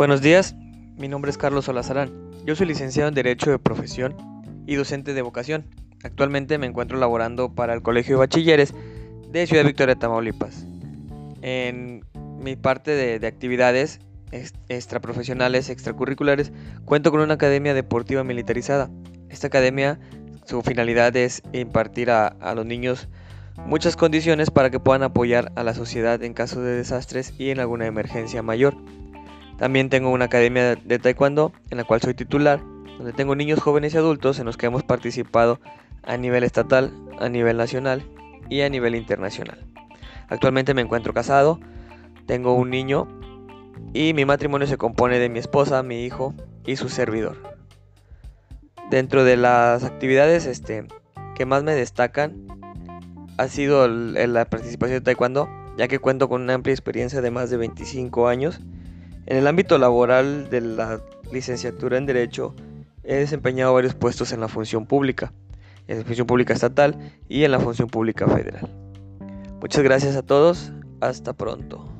Buenos días, mi nombre es Carlos Solazarán. Yo soy licenciado en Derecho de Profesión y docente de vocación. Actualmente me encuentro laborando para el Colegio de Bachilleres de Ciudad Victoria, Tamaulipas. En mi parte de, actividades extraprofesionales, extracurriculares, cuento con una academia deportiva militarizada. Esta academia, su finalidad es impartir a los niños muchas condiciones para que puedan apoyar a la sociedad en caso de desastres y en alguna emergencia mayor. También tengo una academia de taekwondo en la cual soy titular, donde tengo niños, jóvenes y adultos en los que hemos participado a nivel estatal, a nivel nacional y a nivel internacional. Actualmente me encuentro casado, tengo un niño y mi matrimonio se compone de mi esposa, mi hijo y su servidor. Dentro de las actividades este, que más me destacan ha sido la participación de taekwondo, ya que cuento con una amplia experiencia de más de 25 años en el ámbito laboral de la licenciatura en Derecho, he desempeñado varios puestos en la función pública, en la función pública estatal y en la función pública federal. Muchas gracias a todos, hasta pronto.